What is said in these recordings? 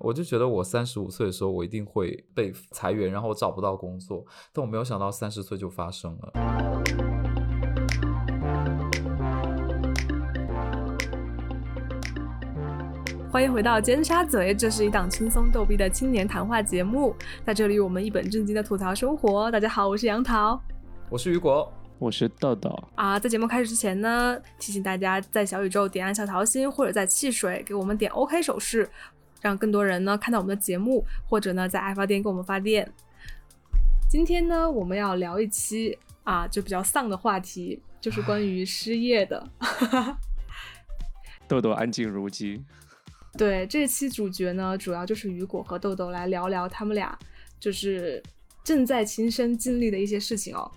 我就觉得我三十五岁的时候，我一定会被裁员，然后我找不到工作。但我没有想到三十岁就发生了。欢迎回到尖沙咀，这是一档轻松逗逼的青年谈话节目，在这里我们一本正经的吐槽生活。大家好，我是杨桃，我是雨果，我是豆豆。啊，在节目开始之前呢，提醒大家在小宇宙点按小桃心，或者在汽水给我们点 OK 手势，让更多人呢看到我们的节目，或者呢在爱发电给我们发电。今天呢，我们要聊一期啊，就比较丧的话题，就是关于失业的。豆豆安静如鸡。对，这期主角呢，主要就是雨果和豆豆来聊聊他们俩就是正在亲身经历的一些事情哦。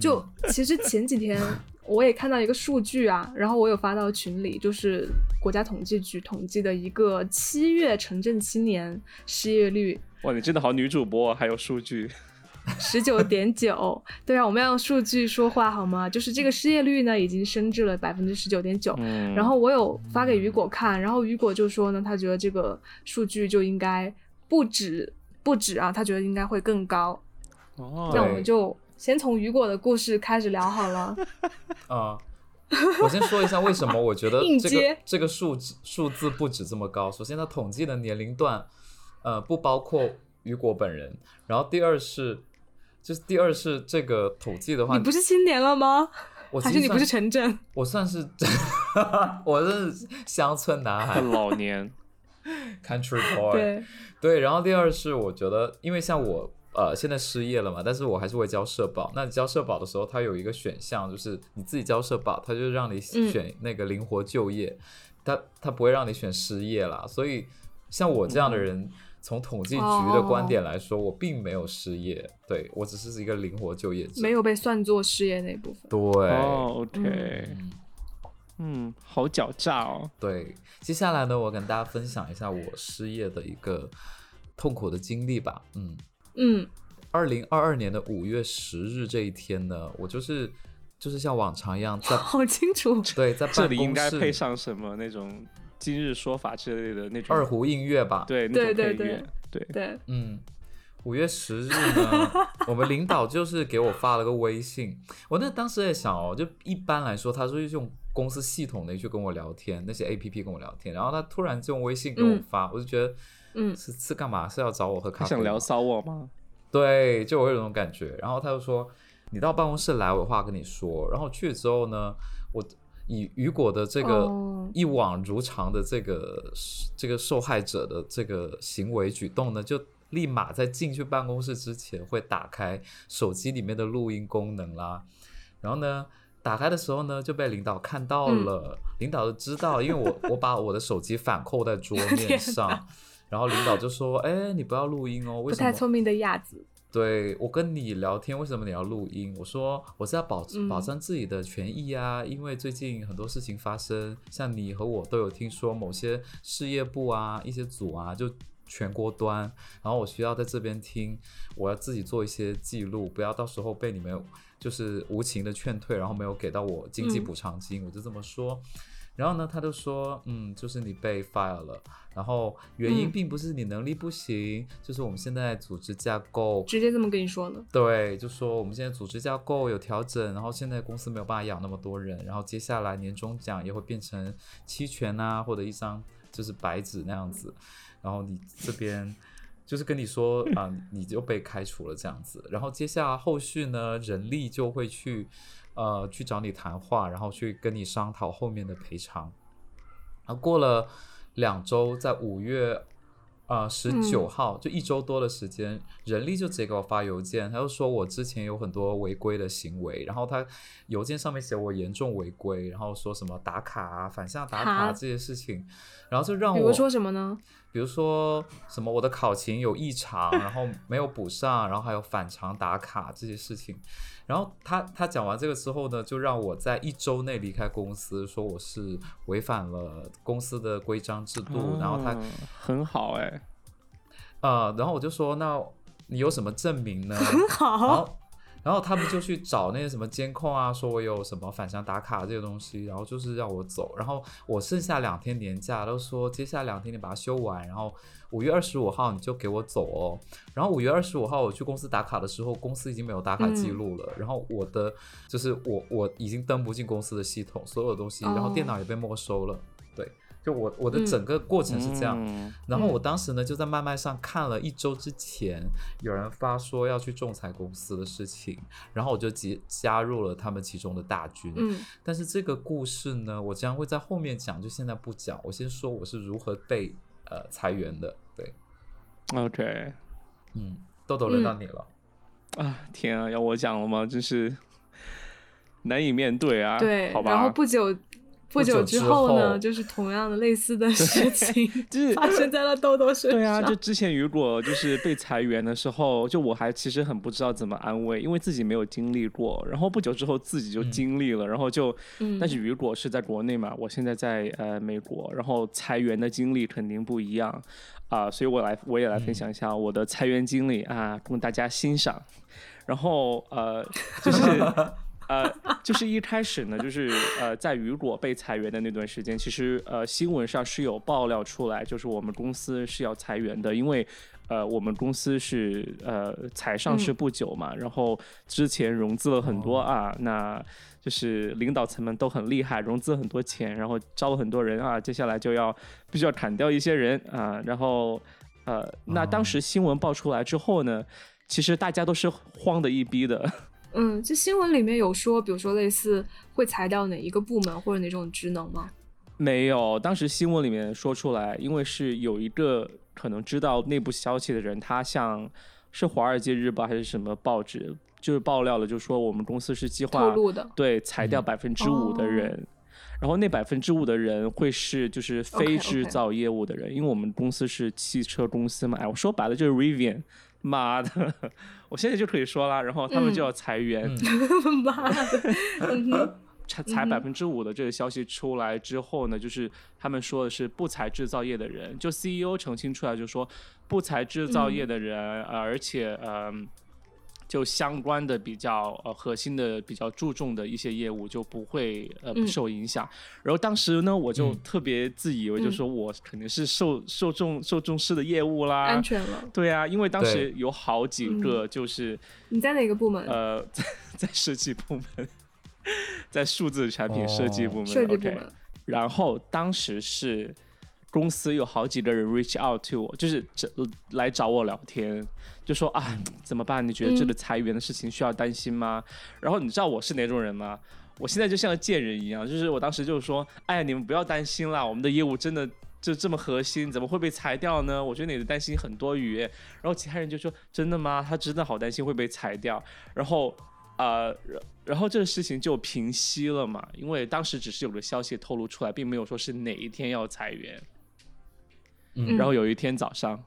就其实前几天我也看到一个数据啊，然后我有发到群里，就是国家统计局统计的一个七月城镇青年失业率。哇，你真的好女主播，还有数据。十九点九，对啊，我们要用数据说话好吗？就是这个失业率呢，已经升至了百分之十九点九。然后我有发给雨果看，然后雨果就说呢，他觉得这个数据就应该不止不止啊，他觉得应该会更高。哦，那我们就先从雨果的故事开始聊好了。啊，我先说一下为什么我觉得 这个这个数数字不止这么高。首先，它统计的年龄段，呃，不包括雨果本人。然后第二是。就是第二是这个统计的话，你不是青年了吗？我还是你不是城镇？我算是，我是乡村男孩，老年 country boy。对对，然后第二是我觉得，因为像我呃现在失业了嘛，但是我还是会交社保。那你交社保的时候，它有一个选项，就是你自己交社保，它就让你选那个灵活就业，它它不会让你选失业啦。所以像我这样的人。从统计局的观点来说，我并没有失业，对我只是一个灵活就业者，没有被算作失业那部分。对，OK，嗯，好狡诈哦。对，接下来呢，我跟大家分享一下我失业的一个痛苦的经历吧。嗯嗯，二零二二年的五月十日这一天呢，我就是就是像往常一样在，好清楚。对，在这里应该配上什么那种。今日说法之类的那种二胡音乐吧，对，对对对对。对，嗯，五月十日呢，我们领导就是给我发了个微信，我那当时在想哦，就一般来说，他是用公司系统的去跟我聊天，那些 A P P 跟我聊天，然后他突然就用微信给我发，我就觉得，嗯，是是干嘛？是要找我喝咖啡？想聊骚我吗？对，就我有种感觉，然后他就说，你到办公室来，我有话跟你说，然后去了之后呢，我。以雨果的这个一往如常的这个这个受害者的这个行为举动呢，就立马在进去办公室之前会打开手机里面的录音功能啦。然后呢，打开的时候呢就被领导看到了，领导就知道，因为我我把我的手机反扣在桌面上，然后领导就说：“哎，你不要录音哦，为什么？”不太聪明的亚子。对我跟你聊天，为什么你要录音？我说我是要保保障自己的权益啊，因为最近很多事情发生，像你和我都有听说某些事业部啊、一些组啊就全国端，然后我需要在这边听，我要自己做一些记录，不要到时候被你们就是无情的劝退，然后没有给到我经济补偿金，我就这么说。然后呢，他就说，嗯，就是你被 fire 了，然后原因并不是你能力不行，就是我们现在组织架构直接这么跟你说呢？对，就说我们现在组织架构有调整，然后现在公司没有办法养那么多人，然后接下来年终奖也会变成期权啊，或者一张就是白纸那样子，然后你这边就是跟你说啊，你就被开除了这样子，然后接下来后续呢，人力就会去。呃，去找你谈话，然后去跟你商讨后面的赔偿。然后过了两周，在五月啊十九号，就一周多的时间，人力就直接给我发邮件，他就说我之前有很多违规的行为，然后他邮件上面写我严重违规，然后说什么打卡啊、反向打卡这些事情，然后就让我，比如说什么呢？比如说什么我的考勤有异常，然后没有补上，然后还有反常打卡这些事情。然后他他讲完这个之后呢，就让我在一周内离开公司，说我是违反了公司的规章制度。然后他很好哎，呃，然后我就说，那你有什么证明呢？很好。然后他们就去找那些什么监控啊，说我有什么返乡打卡这些东西，然后就是让我走。然后我剩下两天年假，都说接下来两天你把它休完，然后五月二十五号你就给我走哦。然后五月二十五号我去公司打卡的时候，公司已经没有打卡记录了。然后我的就是我我已经登不进公司的系统，所有东西，然后电脑也被没收了。对。就我我的整个过程是这样，然后我当时呢就在麦麦上看了一周之前有人发说要去仲裁公司的事情，然后我就加加入了他们其中的大军。嗯，但是这个故事呢，我将会在后面讲，就现在不讲。我先说我是如何被呃裁员的。对，OK，嗯，豆豆轮到你了。啊天啊，要我讲了吗？真是难以面对啊。对，好吧。然后不久。不久之后呢，就是同样的类似的 事情，就是发生在了豆豆身上。对啊，就之前雨果就是被裁员的时候，就我还其实很不知道怎么安慰，因为自己没有经历过。然后不久之后自己就经历了，然后就，但是雨果是在国内嘛，我现在在呃美国，然后裁员的经历肯定不一样啊，所以我来我也来分享一下我的裁员经历啊，供大家欣赏。然后呃，就是。呃，就是一开始呢，就是呃，在雨果被裁员的那段时间，其实呃新闻上是有爆料出来，就是我们公司是要裁员的，因为呃我们公司是呃才上市不久嘛，然后之前融资了很多啊，那就是领导层们都很厉害，融资很多钱，然后招了很多人啊，接下来就要必须要砍掉一些人啊，然后呃那当时新闻爆出来之后呢，其实大家都是慌的一逼的。嗯，这新闻里面有说，比如说类似会裁掉哪一个部门或者哪种职能吗？没有，当时新闻里面说出来，因为是有一个可能知道内部消息的人，他像是《华尔街日报》还是什么报纸，就是爆料了，就说我们公司是计划透露的，对，裁掉百分之五的人，然后那百分之五的人会是就是非制造业务的人，因为我们公司是汽车公司嘛，哎，我说白了就是 Rivian。妈的，我现在就可以说了，然后他们就要裁员。妈的，裁裁百分之五的这个消息出来之后呢，就是他们说的是不裁制造业的人，就 CEO 澄清出来就说不裁制造业的人，而且嗯。就相关的比较呃核心的比较注重的一些业务就不会呃不受影响。然后当时呢，我就特别自以为，就说我肯定是受受重受重视的业务啦，安全了。对啊，因为当时有好几个就是你在哪个部门？呃，在 在设计部门，在数字产品设计部门。设计部门。然后当时是。公司有好几个人 reach out to 我，就是这来找我聊天，就说啊怎么办？你觉得这个裁员的事情需要担心吗？然后你知道我是哪种人吗？我现在就像个贱人一样，就是我当时就是说，哎呀你们不要担心啦，我们的业务真的就这么核心，怎么会被裁掉呢？我觉得你的担心很多余。然后其他人就说真的吗？他真的好担心会被裁掉。然后呃，然后这个事情就平息了嘛，因为当时只是有个消息透露出来，并没有说是哪一天要裁员。然后有一天早上，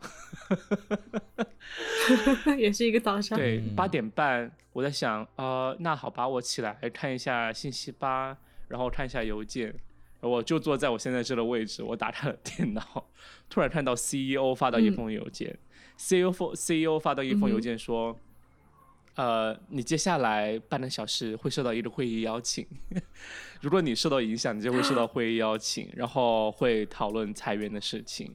也是一个早上，对，八点半，我在想，呃，那好吧，我起来看一下信息吧，然后看一下邮件，我就坐在我现在这个位置，我打开了电脑，突然看到 CEO 发到一封邮件，CEO CEO 发到一封邮件说，呃，你接下来半个小时会收到一个会议邀请，如果你受到影响，你就会收到会议邀请，然后会讨论裁员的事情。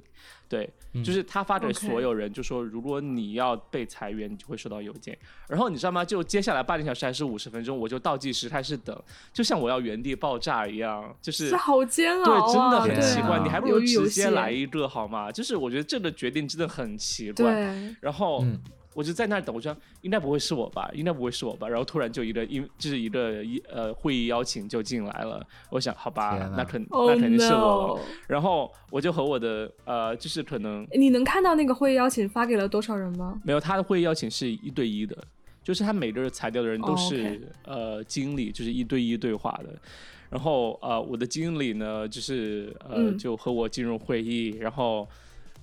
对，就是他发给所有人，就说如果你要被裁员，你就会收到邮件。然后你知道吗？就接下来半个小时还是五十分钟，我就倒计时开始等，就像我要原地爆炸一样，就是好煎熬，对，真的很奇怪。你还不如直接来一个好吗？就是我觉得这个决定真的很奇怪。然后。我就在那儿等，我说应该不会是我吧，应该不会是我吧。然后突然就一个，因就是一个一呃会议邀请就进来了。我想，好吧，那肯那肯定是我。然后我就和我的呃，就是可能你能看到那个会议邀请发给了多少人吗？没有，他的会议邀请是一对一的，就是他每个人裁掉的人都是呃经理，就是一对一对话的。然后呃，我的经理呢，就是呃就和我进入会议，然后。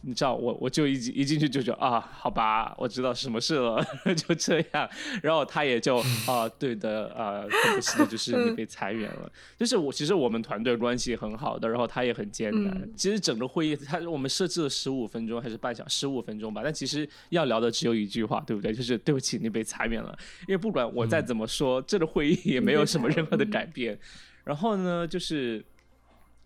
你知道我我就一一进去就觉得啊，好吧，我知道什么事了，就这样。然后他也就 啊，对的，啊，很不幸的就是你被裁员了。就是我其实我们团队关系很好的，然后他也很艰难。其实整个会议他我们设置了十五分钟还是半小十五分钟吧，但其实要聊的只有一句话，对不对？就是对不起，你被裁员了。因为不管我再怎么说，这个会议也没有什么任何的改变。然后呢，就是。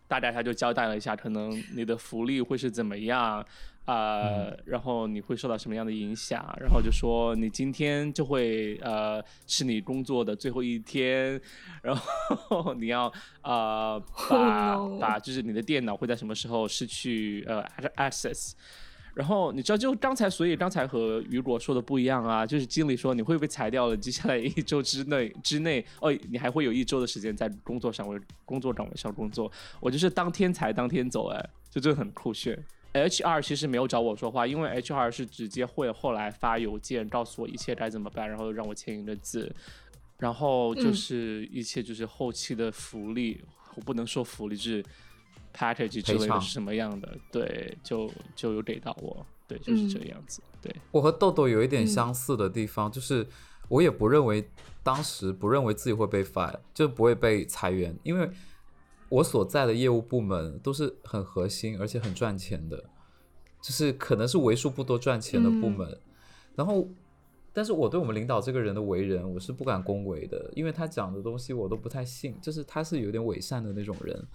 大概他就交代了一下，可能你的福利会是怎么样啊，然后你会受到什么样的影响，然后就说你今天就会呃是你工作的最后一天，然后 你要呃 把把就是你的电脑会在什么时候失去呃 access。然后你知道，就刚才，所以刚才和雨果说的不一样啊，就是经理说你会被裁掉了，接下来一周之内之内，哦，你还会有一周的时间在工作上位工作岗位上工作。我就是当天裁当天走，哎，就真的很酷炫。HR 其实没有找我说话，因为 HR 是直接会后来发邮件告诉我一切该怎么办，然后让我签一个字，然后就是一切就是后期的福利，我不能说福利，就是。Package 之类的是什么样的？对，就就有给到我，对，就是这个样子。对我和豆豆有一点相似的地方，就是我也不认为当时不认为自己会被 fire，就不会被裁员，因为我所在的业务部门都是很核心而且很赚钱的，就是可能是为数不多赚钱的部门。然后，但是我对我们领导这个人的为人，我是不敢恭维的，因为他讲的东西我都不太信，就是他是有点伪善的那种人。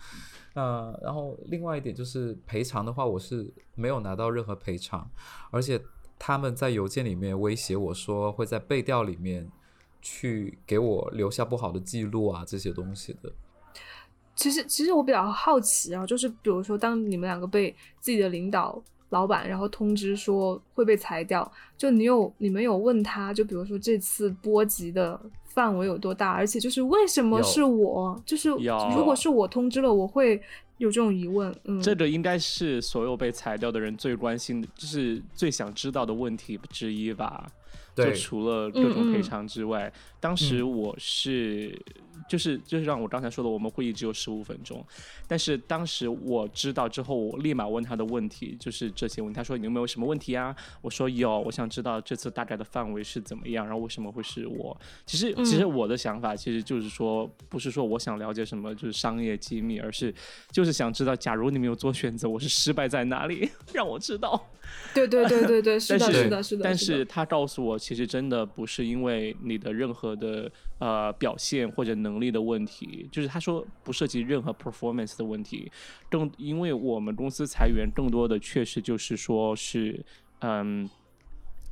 呃，然后另外一点就是赔偿的话，我是没有拿到任何赔偿，而且他们在邮件里面威胁我说会在背调里面去给我留下不好的记录啊这些东西的。其实，其实我比较好奇啊，就是比如说，当你们两个被自己的领导、老板然后通知说会被裁掉，就你有你们有问他，就比如说这次波及的。范围有多大？而且就是为什么是我？就是如果是我通知了，我会有这种疑问。嗯，这个应该是所有被裁掉的人最关心的，就是最想知道的问题之一吧。就除了各种赔偿之外，当时我是。就是就是让我刚才说的，我们会议只有十五分钟，但是当时我知道之后，我立马问他的问题，就是这些问题。他说你有没有什么问题啊？我说有，我想知道这次大概的范围是怎么样，然后为什么会是我？其实其实我的想法其实就是说，不是说我想了解什么就是商业机密，而是就是想知道，假如你没有做选择，我是失败在哪里，让我知道。对对对对对，是的，是的，是的。但是他告诉我，其实真的不是因为你的任何的呃表现或者能。力的问题，就是他说不涉及任何 performance 的问题，更因为我们公司裁员更多的确实就是说是嗯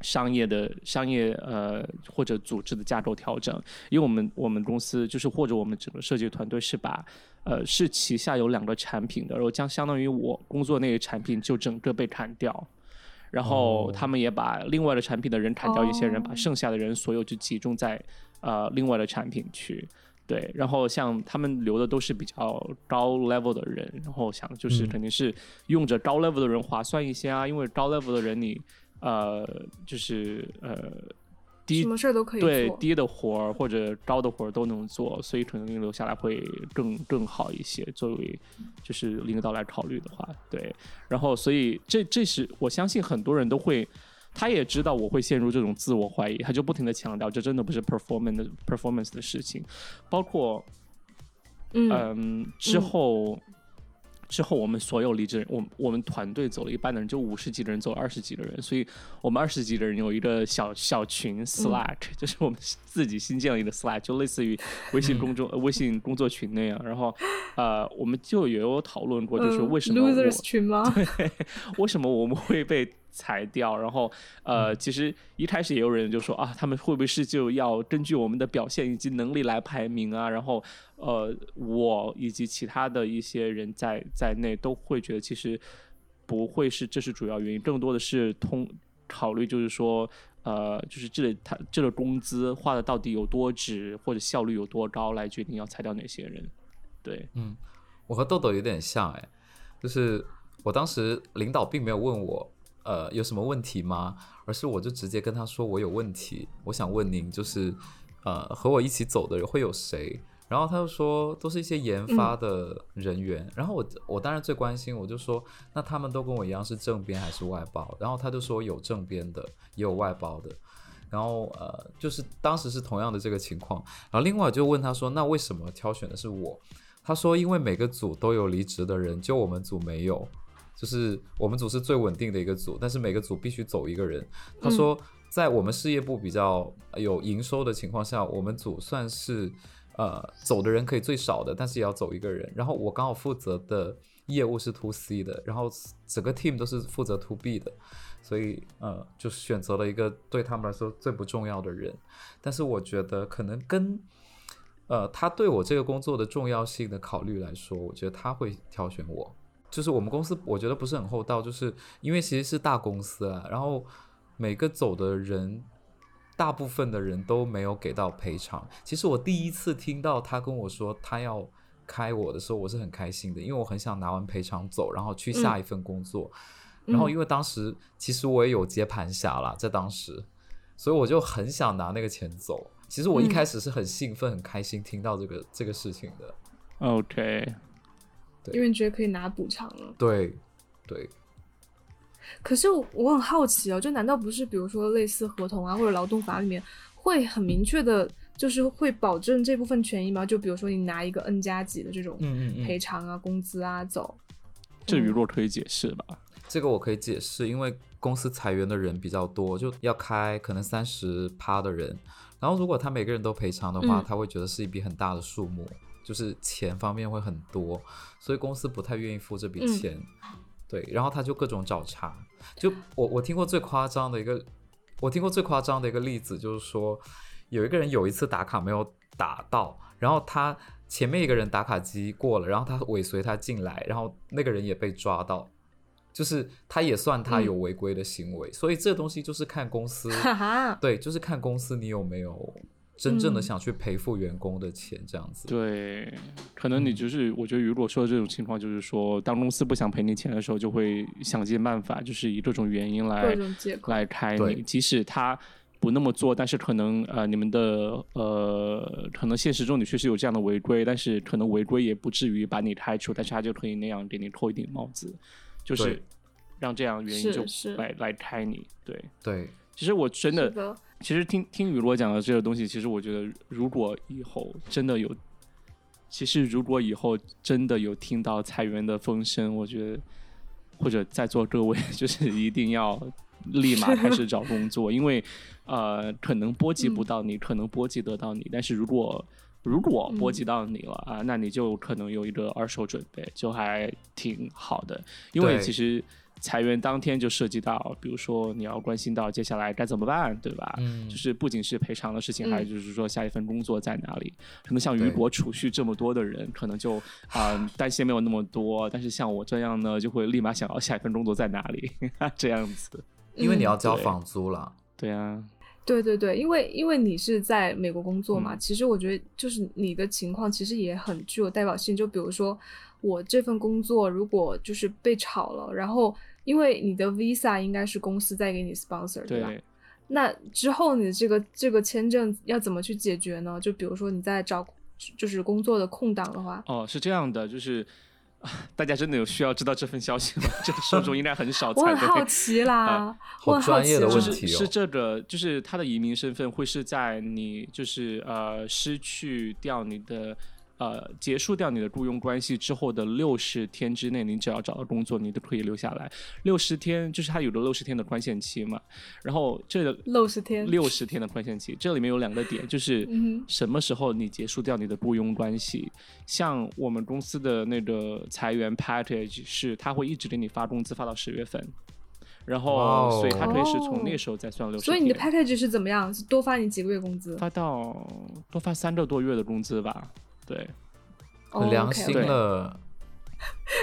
商业的商业呃或者组织的架构调整，因为我们我们公司就是或者我们整个设计团队是把呃是旗下有两个产品的，然后将相当于我工作那个产品就整个被砍掉，然后他们也把另外的产品的人砍掉一些人，把剩下的人所有就集中在呃另外的产品去。对，然后像他们留的都是比较高 level 的人，然后想就是肯定是用着高 level 的人划算一些啊，因为高 level 的人你呃就是呃低什么事儿都可以对低的活儿或者高的活儿都能做，所以可能留下来会更更好一些。作为就是领导来考虑的话，对，然后所以这这是我相信很多人都会。他也知道我会陷入这种自我怀疑，他就不停的强调，这真的不是 performance performance 的事情，包括，嗯，之后，之后我们所有离职人，我我们团队走了一半的人，就五十几个人走了二十几个人，所以我们二十几个人有一个小小群 Slack，就是我们自己新建了一个 Slack，就类似于微信公众 微信工作群那样，然后，呃，我们就也有讨论过，就是为什么 losers 群吗？对，为什么我们会被？裁掉，然后呃，其实一开始也有人就说啊，他们会不会是就要根据我们的表现以及能力来排名啊？然后呃，我以及其他的一些人在在内都会觉得其实不会是这是主要原因，更多的是通考虑就是说呃，就是这他这个工资花的到底有多值或者效率有多高来决定要裁掉哪些人。对，嗯，我和豆豆有点像哎，就是我当时领导并没有问我。呃，有什么问题吗？而是我就直接跟他说我有问题，我想问您，就是呃，和我一起走的人会有谁？然后他就说都是一些研发的人员，然后我我当然最关心，我就说那他们都跟我一样是正编还是外包？然后他就说有正编的，也有外包的。然后呃，就是当时是同样的这个情况。然后另外就问他说，那为什么挑选的是我？他说因为每个组都有离职的人，就我们组没有，就是我们组是最稳定的一个组，但是每个组必须走一个人。他说在我们事业部比较有营收的情况下，我们组算是。呃，走的人可以最少的，但是也要走一个人。然后我刚好负责的业务是 to C 的，然后整个 team 都是负责 to B 的，所以呃，就选择了一个对他们来说最不重要的人。但是我觉得可能跟呃他对我这个工作的重要性的考虑来说，我觉得他会挑选我。就是我们公司我觉得不是很厚道，就是因为其实是大公司啊，然后每个走的人。大部分的人都没有给到赔偿。其实我第一次听到他跟我说他要开我的时候，我是很开心的，因为我很想拿完赔偿走，然后去下一份工作。然后因为当时其实我也有接盘侠了，在当时，所以我就很想拿那个钱走。其实我一开始是很兴奋、很开心听到这个这个事情的。OK，对，因为你觉得可以拿补偿了。对，对。可是我很好奇哦，就难道不是比如说类似合同啊或者劳动法里面会很明确的，就是会保证这部分权益吗？就比如说你拿一个 N 加几的这种赔偿啊、工资啊走，这于若可以解释吧？这个我可以解释，因为公司裁员的人比较多，就要开可能三十趴的人，然后如果他每个人都赔偿的话，他会觉得是一笔很大的数目，就是钱方面会很多，所以公司不太愿意付这笔钱。对，然后他就各种找茬，就我我听过最夸张的一个，我听过最夸张的一个例子，就是说有一个人有一次打卡没有打到，然后他前面一个人打卡机过了，然后他尾随他进来，然后那个人也被抓到，就是他也算他有违规的行为，所以这东西就是看公司，对，就是看公司你有没有。真正的想去赔付员工的钱，这样子。对，可能你就是，我觉得如果说这种情况，就是说，当公司不想赔你钱的时候，就会想尽办法，就是以各种原因来来开你。即使他不那么做，但是可能呃，你们的呃，可能现实中你确实有这样的违规，但是可能违规也不至于把你开除，但是他就可以那样给你扣一顶帽子，就是让这样原因就来来开你。对对，其实我真的。其实听听雨落讲的这个东西，其实我觉得，如果以后真的有，其实如果以后真的有听到裁员的风声，我觉得或者在座各位就是一定要立马开始找工作，因为呃，可能波及不到你，可能波及得到你，但是如果如果波及到你了啊，那你就可能有一个二手准备，就还挺好的，因为其实。裁员当天就涉及到，比如说你要关心到接下来该怎么办，对吧？嗯，就是不仅是赔偿的事情，还有就是说下一份工作在哪里。可能像余博储蓄这么多的人，可能就啊 担心没有那么多，但是像我这样呢，就会立马想要下一份工作在哪里 这样子。因为你要交房租了。对啊。对对对，因为因为你是在美国工作嘛，其实我觉得就是你的情况其实也很具有代表性。就比如说我这份工作如果就是被炒了，然后因为你的 visa 应该是公司在给你 sponsor 对吧？那之后你这个这个签证要怎么去解决呢？就比如说你在找就是工作的空档的话，哦，是这样的，就是。大家真的有需要知道这份消息吗？这个受众应该很少。我很好奇啦，好专业的问题哦。是这个，就是他的移民身份会是在你就是呃失去掉你的。呃，结束掉你的雇佣关系之后的六十天之内，你只要找到工作，你都可以留下来。六十天就是它有个六十天的宽限期嘛。然后这六十天，六十天的宽限期，这里面有两个点，就是什么时候你结束掉你的雇佣关系。像我们公司的那个裁员 package 是，他会一直给你发工资，发到十月份。然后，所以他可以是从那时候再算六十。所以你的 package 是怎么样？是多发你几个月工资？发到多发三个多月的工资吧。对，很良心了。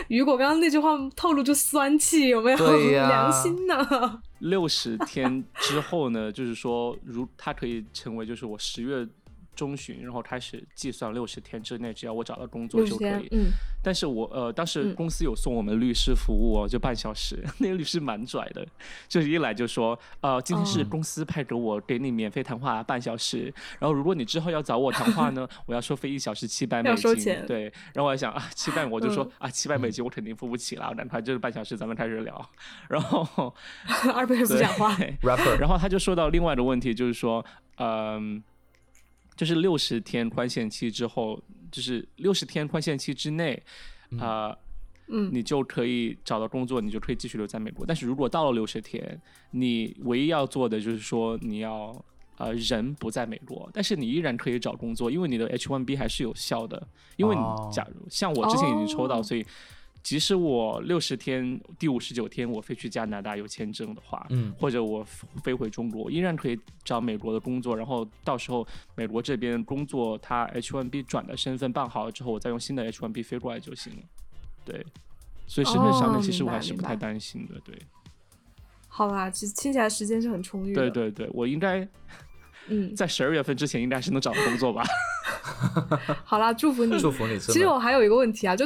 如 果刚刚那句话透露出酸气，有没有？对呀，良心呢？六十天之后呢？就是说，如他可以成为，就是我十月中旬，然后开始计算六十天之内，只要我找到工作就可以。嗯。但是我呃，当时公司有送我们律师服务哦，就半小时。那个律师蛮拽的，就是一来就说，呃，今天是公司派给我给你免费谈话半小时，然后如果你之后要找我谈话呢，我要收费一小时七百美金。对。然后我还想啊，七百我就说啊，七百美金我肯定付不起了，哪怕就是半小时，咱们开始聊。然后 二倍不讲话。然后他就说到另外的问题，就是说，嗯。就是六十天宽限期之后，就是六十天宽限期之内，啊，嗯，你就可以找到工作，你就可以继续留在美国。但是如果到了六十天，你唯一要做的就是说你要呃人不在美国，但是你依然可以找工作，因为你的 H1B 还是有效的。因为你假如像我之前已经抽到，所以。即使我六十天第五十九天我飞去加拿大有签证的话，嗯，或者我飞回中国，依然可以找美国的工作。然后到时候美国这边工作，他 H1B 转的身份办好了之后，我再用新的 H1B 飞过来就行了。对，所以身份上面其实我还是不太担心的。对，好吧，其实听起来时间是很充裕的。对对对，我应该嗯，在十二月份之前应该是能找到工作吧。好啦，祝福你，祝福你。其实我还有一个问题啊，就。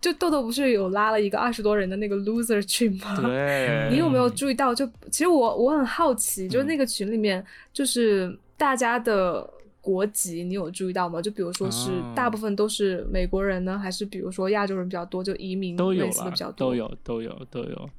就豆豆不是有拉了一个二十多人的那个 loser 群吗？对，你有没有注意到？就其实我我很好奇，就是那个群里面，就是大家的国籍，你有注意到吗？就比如说是大部分都是美国人呢，还是比如说亚洲人比较多，就移民都有比较多，都有都有都有，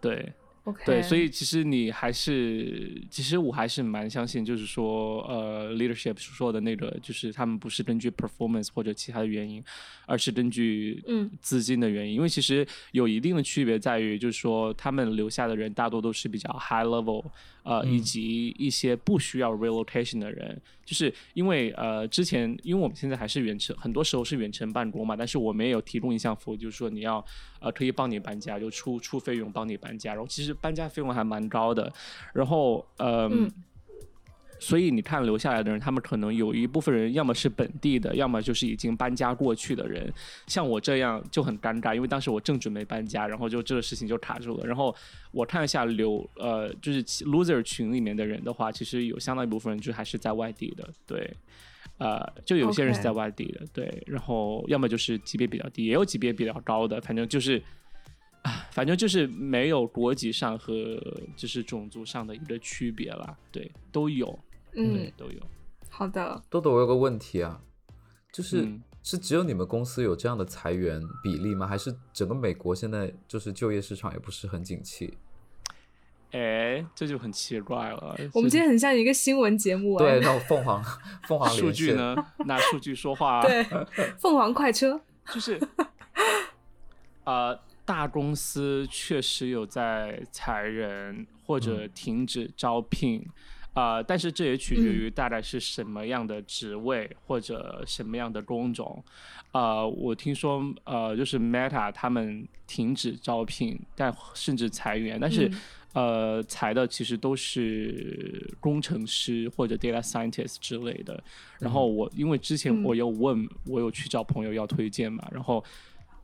对。OK，对，所以其实你还是，其实我还是蛮相信，就是说，呃，leadership 说的那个，就是他们不是根据 performance 或者其他的原因，而是根据嗯资金的原因。因为其实有一定的区别在于，就是说他们留下的人大多都是比较 high level，呃，以及一些不需要 relocation 的人。就是因为呃，之前因为我们现在还是远程，很多时候是远程办公嘛，但是我们也有提供一项服务，就是说你要呃可以帮你搬家，就出出费用帮你搬家，然后其实搬家费用还蛮高的，然后呃。所以你看留下来的人，他们可能有一部分人要么是本地的，要么就是已经搬家过去的人。像我这样就很尴尬，因为当时我正准备搬家，然后就这个事情就卡住了。然后我看一下留呃，就是 loser 群里面的人的话，其实有相当一部分人就还是在外地的，对，呃，就有些人是在外地的，对。然后要么就是级别比较低，也有级别比较高的，反正就是啊，反正就是没有国籍上和就是种族上的一个区别啦，对，都有。嗯，都有。好的，豆豆，我有个问题啊，就是是只有你们公司有这样的裁员比例吗？还是整个美国现在就是就业市场也不是很景气？哎，这就很奇怪了。我们今天很像一个新闻节目，对，那凤凰 凤凰数据呢？拿数据说话。对，凤凰快车就是，呃，大公司确实有在裁人或者停止招聘。啊，但是这也取决于大概是什么样的职位或者什么样的工种。啊，我听说呃，就是 Meta 他们停止招聘，但甚至裁员，但是呃，裁的其实都是工程师或者 data scientist 之类的。然后我因为之前我有问，我有去找朋友要推荐嘛，然后。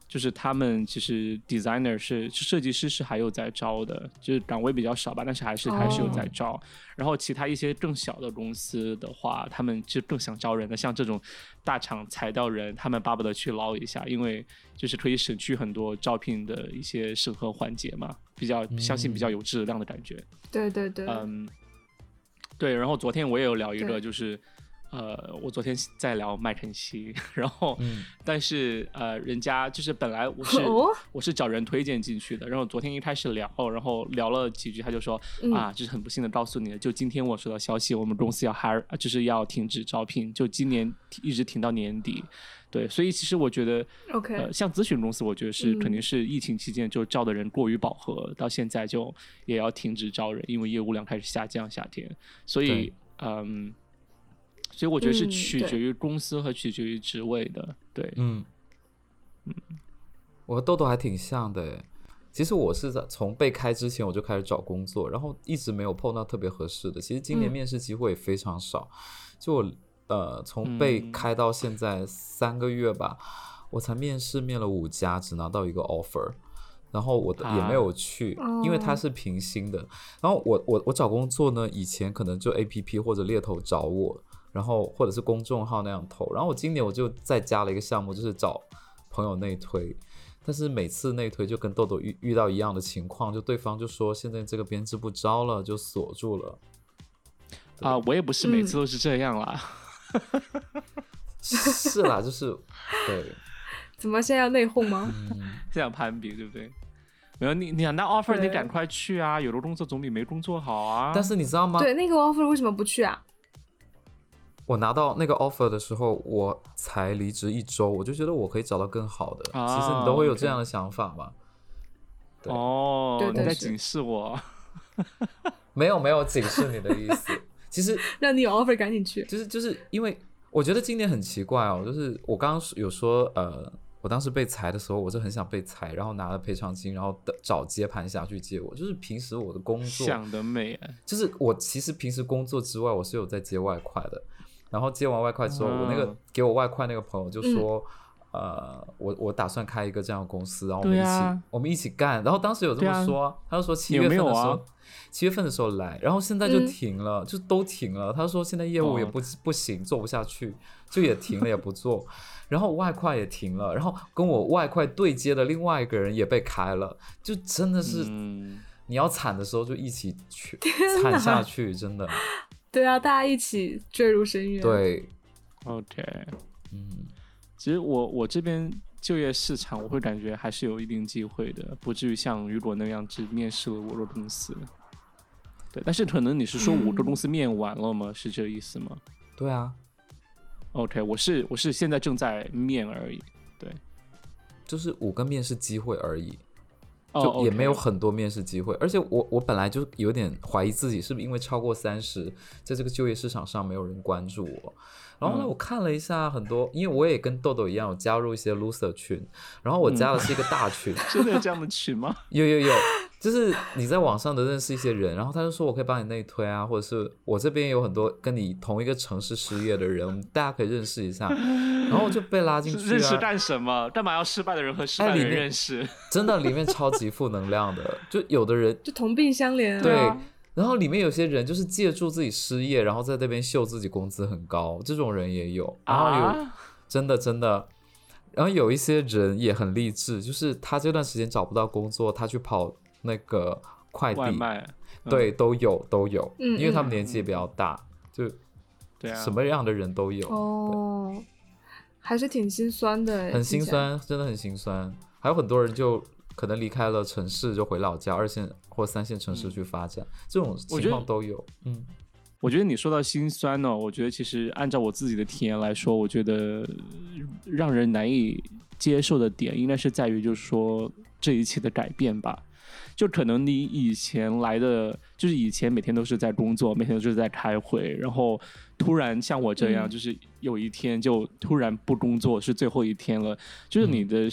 就是他们其实 designer 是设计师是还有在招的，就是岗位比较少吧，但是还是还是有在招。然后其他一些更小的公司的话，他们就更想招人的，像这种大厂裁掉人，他们巴不得去捞一下，因为就是可以省去很多招聘的一些审核环节嘛，比较相信比较有质量的感觉。对对对，嗯，对。然后昨天我也有聊一个，就是。呃，我昨天在聊麦肯锡，然后，但是呃，人家就是本来我是我是找人推荐进去的，然后昨天一开始聊，然后聊了几句，他就说啊，就是很不幸的告诉你，就今天我收到消息，我们公司要 hire，就是要停止招聘，就今年一直停到年底。对，所以其实我觉得，OK，呃，像咨询公司，我觉得是肯定是疫情期间就招的人过于饱和，到现在就也要停止招人，因为业务量开始下降，夏天，所以嗯。所以我觉得是取决于公司和取决于职位的，对，嗯，嗯，我和豆豆还挺像的，其实我是在从被开之前我就开始找工作，然后一直没有碰到特别合适的。其实今年面试机会也非常少，就我呃从被开到现在三个月吧，我才面试面了五家，只拿到一个 offer，然后我也没有去，因为它是平薪的。然后我我我找工作呢，以前可能就 A P P 或者猎头找我。然后或者是公众号那样投。然后我今年我就再加了一个项目，就是找朋友内推。但是每次内推就跟豆豆遇遇到一样的情况，就对方就说现在这个编制不招了，就锁住了。啊，我也不是每次都是这样啦。是啦，就是对。怎么现在要内讧吗？现在攀比对不对？没有你，你那 offer 你赶快去啊！有的工作总比没工作好啊。但是你知道吗？对，那个 offer 为什么不去啊？我拿到那个 offer 的时候，我才离职一周，我就觉得我可以找到更好的。其实你都会有这样的想法吗？哦，你在警示我？没有没有警示你的意思。其实 让你有 offer 赶紧去。就是就是因为我觉得今年很奇怪哦，就是我刚刚有说呃。我当时被裁的时候，我是很想被裁，然后拿了赔偿金，然后找接盘侠去接我。就是平时我的工作想得美，就是我其实平时工作之外，我是有在接外快的。然后接完外快之后，我那个给我外快那个朋友就说，呃，我我打算开一个这样的公司，然后我们一起我们一起干。然后当时有这么说，他就说七月份的时候，七月份的时候来，然后现在就停了，就都停了。他说现在业务也不不行，做不下去，就也停了，也不做。然后外快也停了，然后跟我外快对接的另外一个人也被开了，就真的是你要惨的时候就一起去惨下去，真的。对啊，大家一起坠入深渊。对，OK，嗯，其实我我这边就业市场，我会感觉还是有一定机会的，不至于像雨果那样只面试了五个公司。对，但是可能你是说五个公司面完了吗？是这意思吗？对啊。OK，我是我是现在正在面而已，对，就是五个面试机会而已，就也没有很多面试机会，而且我我本来就有点怀疑自己是不是因为超过三十，在这个就业市场上没有人关注我。然后呢，我看了一下很多，因为我也跟豆豆一样我加入一些 loser 群，然后我加的是一个大群，真的有这样的群吗？有有有，就是你在网上的认识一些人，然后他就说我可以帮你内推啊，或者是我这边有很多跟你同一个城市失业的人，大家可以认识一下，然后我就被拉进去。认识干什么？干嘛要失败的人和失败的人认识？真的里面超级负能量的，就有的人 就同病相怜。对。然后里面有些人就是借助自己失业，然后在那边秀自己工资很高，这种人也有。然后有真的真的，然后有一些人也很励志，就是他这段时间找不到工作，他去跑那个快递，对，都有都有，因为他们年纪也比较大，就对啊，什么样的人都有。哦，还是挺心酸的，很心酸，真的很心酸。还有很多人就。可能离开了城市就回老家，二线或三线城市去发展，这种情况都有。嗯，我觉得你说到心酸呢，我觉得其实按照我自己的体验来说，我觉得让人难以接受的点，应该是在于就是说这一切的改变吧。就可能你以前来的，就是以前每天都是在工作，每天都是在开会，然后突然像我这样，就是有一天就突然不工作，是最后一天了，就是你的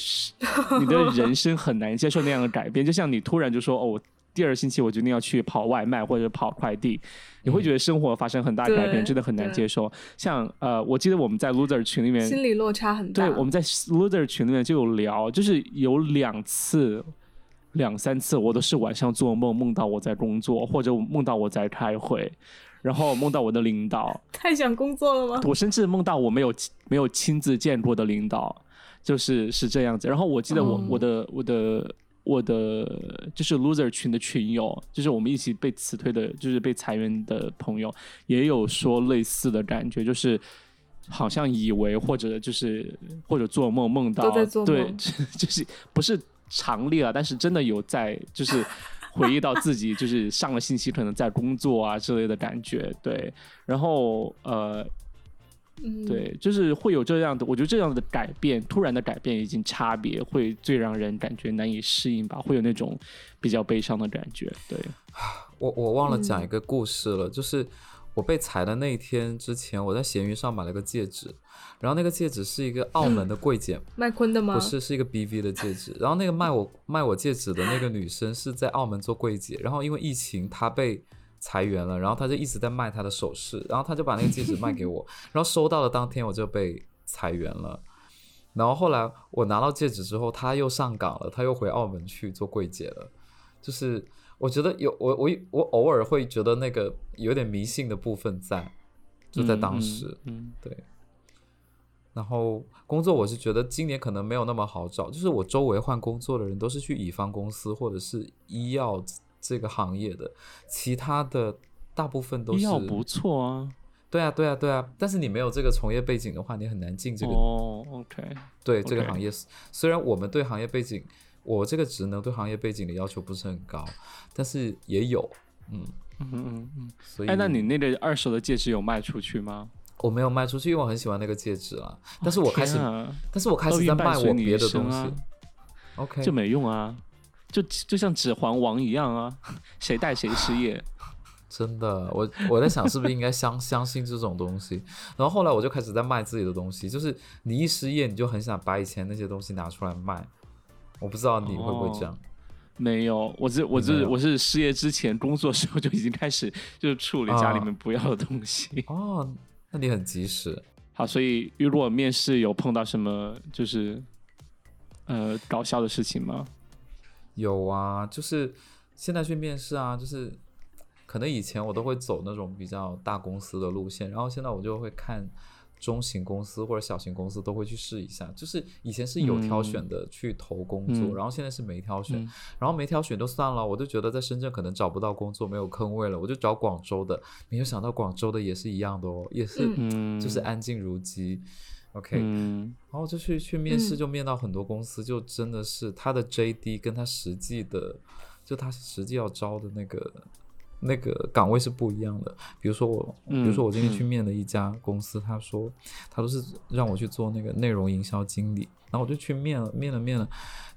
你的人生很难接受那样的改变。就像你突然就说哦，第二星期我决定要去跑外卖或者跑快递，你会觉得生活发生很大改变，真的很难接受。像呃，我记得我们在 loser 群里面，心理落差很大。对，我们在 loser 群里面就有聊，就是有两次。两三次我都是晚上做梦，梦到我在工作，或者梦到我在开会，然后梦到我的领导。太想工作了吗？我甚至梦到我没有没有亲自见过的领导，就是是这样子。然后我记得我我的我的我的就是 loser 群的群友，就是我们一起被辞退的，就是被裁员的朋友，也有说类似的感觉，就是好像以为或者就是或者做梦梦到，对，就是不是。强烈了，但是真的有在，就是 回忆到自己就是上了信息，可能在工作啊之类的感觉，对，然后呃，对，就是会有这样的，我觉得这样的改变，突然的改变，已经差别会最让人感觉难以适应吧，会有那种比较悲伤的感觉，对。我我忘了讲一个故事了，就是我被裁的那一天之前，我在闲鱼上买了个戒指。然后那个戒指是一个澳门的柜姐，麦昆的吗？不是，是一个 BV 的戒指。然后那个卖我卖我戒指的那个女生是在澳门做柜姐，然后因为疫情她被裁员了，然后她就一直在卖她的首饰，然后她就把那个戒指卖给我，然后收到的当天我就被裁员了。然后后来我拿到戒指之后，她又上岗了，她又回澳门去做柜姐了。就是我觉得有我我我偶尔会觉得那个有点迷信的部分在。就在当时，嗯，对。然后工作，我是觉得今年可能没有那么好找，就是我周围换工作的人都是去乙方公司或者是医药这个行业的，其他的大部分都是医药不错啊。对啊，对啊，对啊，但是你没有这个从业背景的话，你很难进这个。哦，OK，对这个行业，虽然我们对行业背景，我这个职能对行业背景的要求不是很高，但是也有，嗯嗯嗯嗯。所以，哎，那你那个二手的戒指有卖出去吗？我没有卖出去，因为我很喜欢那个戒指啊。但是我开始，但是我开始在卖我别的东西。OK，就没用啊，就就像指环王一样啊，谁戴谁失业。真的，我我在想是不是应该相 相信这种东西，然后后来我就开始在卖自己的东西，就是你一失业，你就很想把以前那些东西拿出来卖。我不知道你会不会这样？没有，我是我是我是失业之前工作时候就已经开始就是处理家里面不要的东西。哦，那你很及时。好，所以如果面试有碰到什么就是呃搞笑的事情吗？有啊，就是现在去面试啊，就是。可能以前我都会走那种比较大公司的路线，然后现在我就会看中型公司或者小型公司都会去试一下。就是以前是有挑选的去投工作，然后现在是没挑选，然后没挑选就算了。我就觉得在深圳可能找不到工作，没有坑位了，我就找广州的。没有想到广州的也是一样的哦，也是就是安静如鸡。OK，然后就去去面试，就面到很多公司，就真的是他的 JD 跟他实际的，就他实际要招的那个。那个岗位是不一样的，比如说我，比如说我今天去面了一家公司，他说他都是让我去做那个内容营销经理，然后我就去面了，面了面了，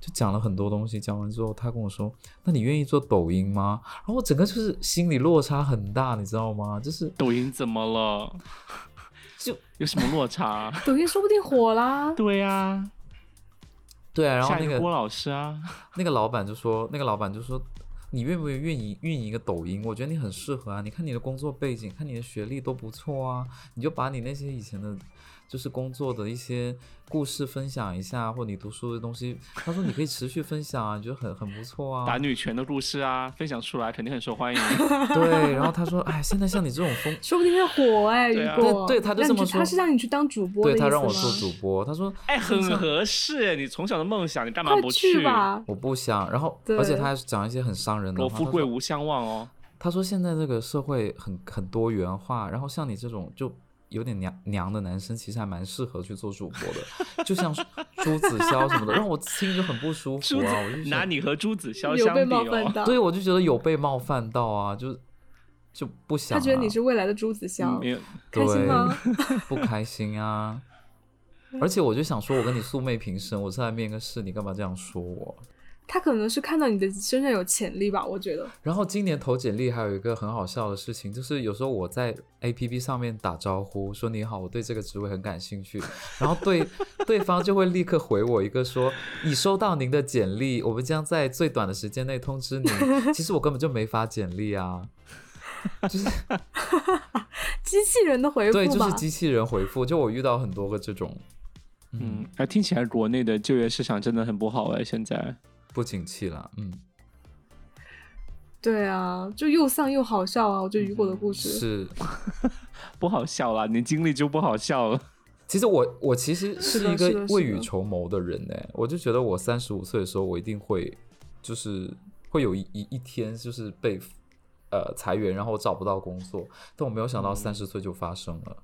就讲了很多东西，讲完之后他跟我说，那你愿意做抖音吗？然后我整个就是心理落差很大，你知道吗？就是抖音怎么了？就有什么落差？抖音说不定火啦。对呀，对啊，然后那个郭老师啊，那个老板就说，那个老板就说。你愿不愿意运营运营一个抖音？我觉得你很适合啊！你看你的工作背景，看你的学历都不错啊，你就把你那些以前的。就是工作的一些故事分享一下，或你读书的东西。他说你可以持续分享啊，觉得很很不错啊。打女权的故事啊，分享出来肯定很受欢迎。对，然后他说，哎，现在像你这种风，说不定会火哎。对对，他就这么说。他是让你去当主播对他让我做主播。他说，哎，很合适。你从小的梦想，你干嘛不去吧？我不想。然后，而且他还讲一些很伤人的话。我富贵无相忘哦。他说现在这个社会很很多元化，然后像你这种就。有点娘娘的男生其实还蛮适合去做主播的，就像朱子骁什么的，让我听着很不舒服啊！我就拿你和朱子骁相比哦，对，我就觉得有被冒犯到啊，就就不想。他觉得你是未来的朱子骁，开心吗？不开心啊！而且我就想说，我跟你素昧平生，我是来面个试，你干嘛这样说我？他可能是看到你的身上有潜力吧，我觉得。然后今年投简历还有一个很好笑的事情，就是有时候我在 A P P 上面打招呼说你好，我对这个职位很感兴趣，然后对 对方就会立刻回我一个说已收到您的简历，我们将在最短的时间内通知您。其实我根本就没发简历啊，就是机器人的回复，对，就是机器人回复。就我遇到很多个这种，嗯，哎，听起来国内的就业市场真的很不好哎，现在。不景气了，嗯，对啊，就又丧又好笑啊！我觉得雨果的故事是 不好笑啦，你经历就不好笑了。其实我我其实是一个未雨绸缪的人呢，我就觉得我三十五岁的时候，我一定会就是会有一一一天就是被呃裁员，然后我找不到工作，但我没有想到三十岁就发生了，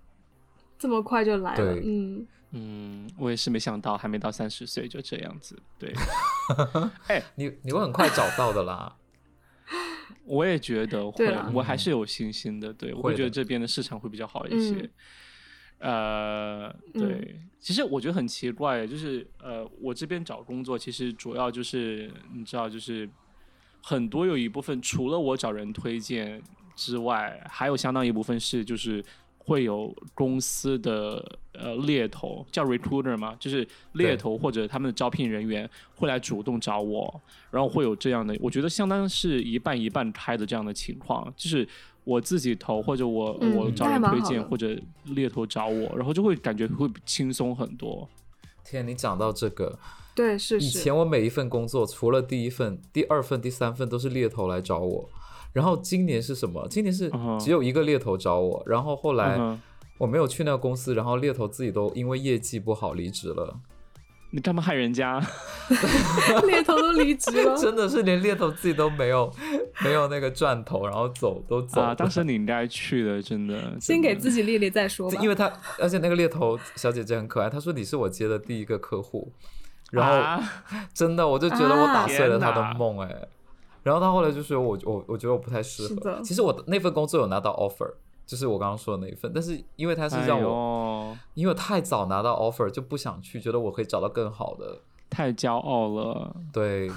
这么快就来了，嗯。嗯，我也是没想到，还没到三十岁就这样子。对，哎，你你会很快找到的啦。我也觉得会，我还是有信心的。对，我会觉得这边的市场会比较好一些。呃，对，其实我觉得很奇怪，就是呃，我这边找工作其实主要就是你知道，就是很多有一部分除了我找人推荐之外，还有相当一部分是就是。会有公司的呃猎头叫 recruiter 吗？就是猎头或者他们的招聘人员会来主动找我，然后会有这样的，我觉得相当是一半一半开的这样的情况，就是我自己投或者我我找人推荐或者猎头找我，然后就会感觉会轻松很多。天，你讲到这个，对，是以前我每一份工作，除了第一份、第二份、第三份都是猎头来找我。然后今年是什么？今年是只有一个猎头找我，然后后来我没有去那个公司，然后猎头自己都因为业绩不好离职了。你干嘛害人家？猎头都离职了，真的是连猎头自己都没有 没有那个赚头，然后走都走了。啊，当时你应该去的，真的。先给自己列列再说吧。因为他，而且那个猎头小姐姐很可爱，她说你是我接的第一个客户，然后真的我就觉得我打碎了她的梦哎。然后他后来就是我我我觉得我不太适合。其实我那份工作有拿到 offer。就是我刚刚说的那一份，但是因为他是让我，因为太早拿到 offer 就不想去，觉得我可以找到更好的，太骄傲了。对，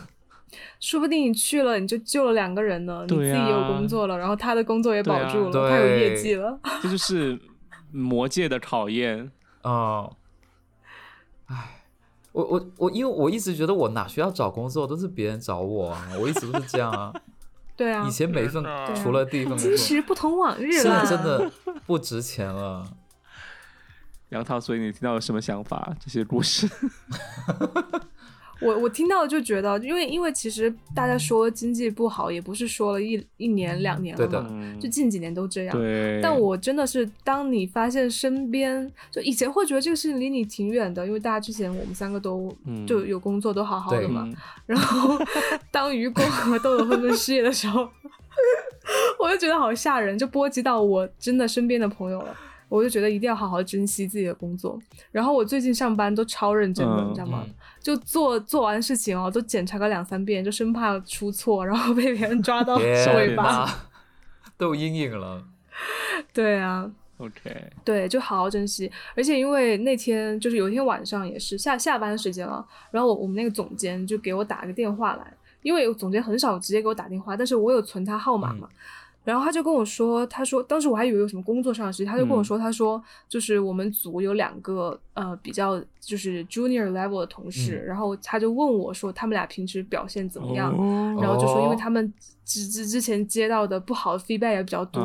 说不定你去了，你就救了两个人呢。你自己有工作了，然后他的工作也保住了，他有业绩了。这就是魔界的考验啊！唉，我我我，因为我一直觉得我哪需要找工作，都是别人找我啊，我一直都是这样啊。对啊，以前每一份除了第一份，今时不同往日了，真的不值钱了。杨涛，所以你听到有什么想法？这些故事。我我听到就觉得，因为因为其实大家说经济不好，也不是说了一一年两年了嘛，就近几年都这样。对。但我真的是，当你发现身边，就以前会觉得这个事情离你挺远的，因为大家之前我们三个都就有工作，都好好的嘛。然后当雨果和豆豆纷纷失业的时候，我就觉得好吓人，就波及到我真的身边的朋友了。我就觉得一定要好好珍惜自己的工作。然后我最近上班都超认真的，你知道吗？就做做完事情哦，都检查个两三遍，就生怕出错，然后 被别人抓到尾巴，都有阴影了。对啊，OK，对，就好好珍惜。而且因为那天就是有一天晚上也是下下班时间了，然后我我们那个总监就给我打个电话来，因为总监很少直接给我打电话，但是我有存他号码嘛。然后他就跟我说，他说当时我还以为有什么工作上的事情，他就跟我说，他说就是我们组有两个呃比较就是 junior level 的同事，然后他就问我说他们俩平时表现怎么样，然后就说因为他们之之之前接到的不好的 feedback 也比较多，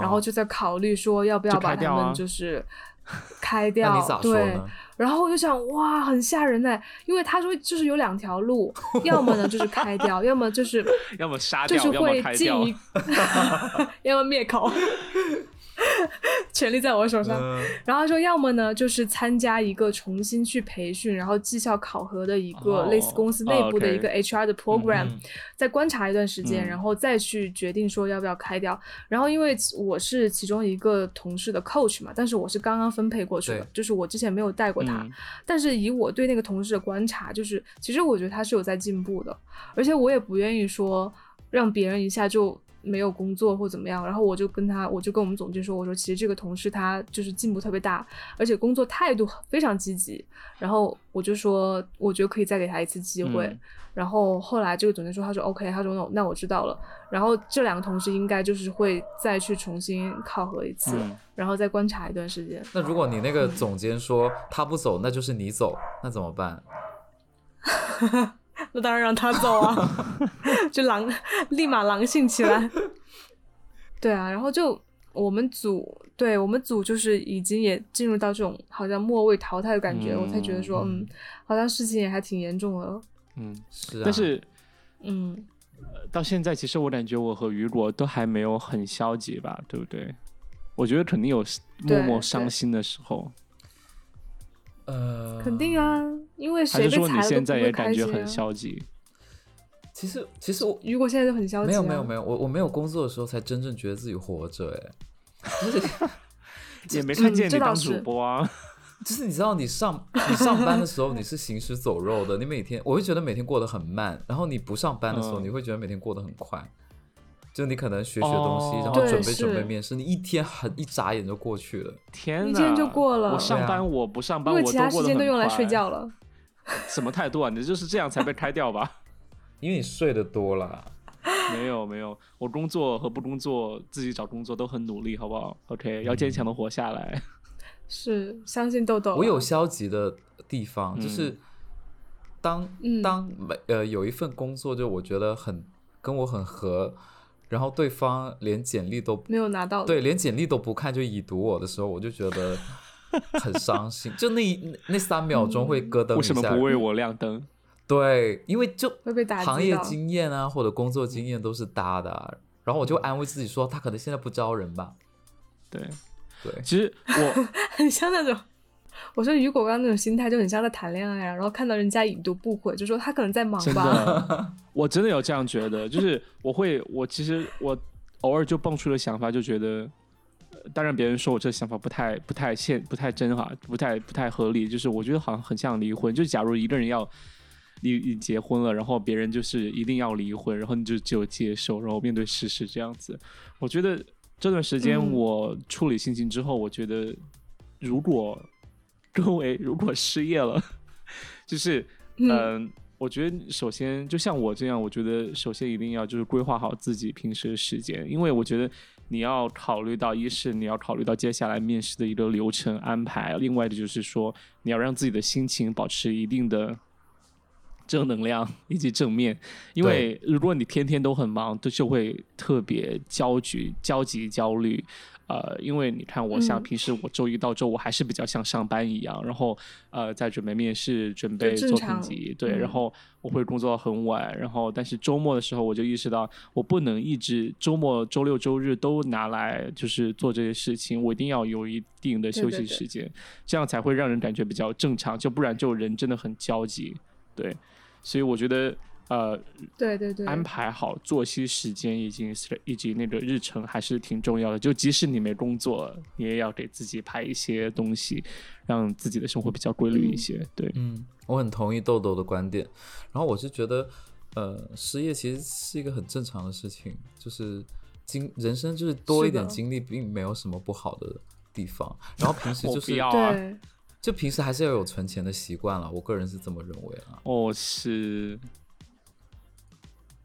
然后就在考虑说要不要把他们就是 开掉，对。然后我就想，哇，很吓人哎，因为他说就是有两条路，要么呢就是开掉，要么就是要么杀掉，就是会进一，要么灭口。权力在我手上，然后说要么呢，就是参加一个重新去培训，然后绩效考核的一个类似公司内部的一个 HR 的 program，再观察一段时间，然后再去决定说要不要开掉。然后因为我是其中一个同事的 coach 嘛，但是我是刚刚分配过去的，就是我之前没有带过他，但是以我对那个同事的观察，就是其实我觉得他是有在进步的，而且我也不愿意说让别人一下就。没有工作或怎么样，然后我就跟他，我就跟我们总监说，我说其实这个同事他就是进步特别大，而且工作态度非常积极。然后我就说，我觉得可以再给他一次机会。然后后来这个总监说，他说 OK，他说那那我知道了。然后这两个同事应该就是会再去重新考核一次，然后再观察一段时间。那如果你那个总监说他不走，那就是你走，那怎么办？那当然让他走啊，就狼立马狼性起来。对啊，然后就我们组，对我们组就是已经也进入到这种好像末位淘汰的感觉，我才觉得说，嗯，好像事情也还挺严重的。嗯，是。但是，嗯，到现在其实我感觉我和雨果都还没有很消极吧，对不对？我觉得肯定有默默伤心的时候。呃，肯定啊，因为谁被裁了你现在也感觉很消极。其实，其实我如果现在就很消极，没有没有没有，我我没有工作的时候才真正觉得自己活着，哎，也没看见你当主播啊。就是你知道，你上你上班的时候你是行尸走肉的，你每天我会觉得每天过得很慢，然后你不上班的时候，你会觉得每天过得很快。就你可能学学东西，然后准备准备面试，你一天很一眨眼就过去了。天哪，一天就过了。我上班我不上班，因为其他时间都用来睡觉了。什么态度啊？你就是这样才被开掉吧？因为你睡得多了。没有没有，我工作和不工作，自己找工作都很努力，好不好？OK，要坚强的活下来。是，相信豆豆。我有消极的地方，就是当当每呃有一份工作，就我觉得很跟我很合。然后对方连简历都没有拿到，对，连简历都不看就已读我的时候，我就觉得 很伤心。就那那三秒钟会咯噔一下。为什么不为我亮灯？对，因为就会被打行业经验啊，或者工作经验都是搭的。然后我就安慰自己说，他可能现在不招人吧。对，对，其实我 很像那种，我说雨果刚刚那种心态就很像在谈恋爱啊，然后看到人家已读不回，就说他可能在忙吧。的，我真的有这样觉得，就是我会，我其实我偶尔就蹦出了想法，就觉得，呃当然别人说我这想法不太不太现不太真哈，不太不太合理，就是我觉得好像很像离婚，就假如一个人要。你你结婚了，然后别人就是一定要离婚，然后你就只有接受，然后面对事实这样子。我觉得这段时间嗯我处理心情之后，我觉得如果各位如果失业了，就是嗯、嗯我觉得首先就像我这样，我觉得首先一定要就是规划好自己平时的时间，因为我觉得你要考虑到一是你要考虑到接下来面试的一个流程安排，另外的就是说你要让自己的心情保持一定的。正能量 以及正面，因为如果你天天都很忙，就就会特别焦急、焦急、焦虑。呃，因为你看，我像嗯。平时我周一到周五还是比较像上班一样，然后呃，在准备面试、准备作品集，对，嗯然后我会工作到很晚，然后但是周末的时候我就意识到，我不能一直周末、周六、周日都拿来就是做这些事情，我一定要有一定的休息对对对。时间，这样才会让人感觉比较正常，就不然就人真的很焦急，对，所以我觉得呃，对对对，安排好作息时间以及以及那个日程还是挺重要的。就即使你没工作，你也要给自己排一些东西，让自己的生活比较规律一些。对，嗯，我很同意豆豆的观点。然后我是觉得，呃，失业其实是一个很正常的事情，就是经人生就是多一点经历，并没有什么不好的地方。然后平时就是不要啊，对，就平时还是要有存钱的习惯了，我个人是这么认为啊。哦，是，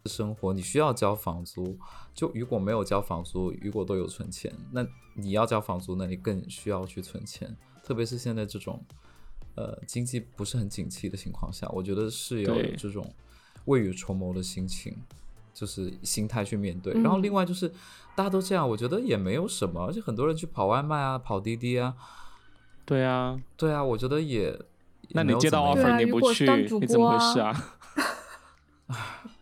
生活你需要交房租，就如果没有交房租，如果都有存钱，那你要交房租，那你更需要去存钱。特别是现在这种呃经济不是很景气的情况下，我觉得是要有这种未雨绸缪的心情，就是心态去面对。嗯然后另外就是大家都这样，我觉得也没有什么，而且很多人去跑外卖啊、跑滴滴啊，对啊。对啊，我觉得也。那你接到 offer 你不去，你怎么回事啊？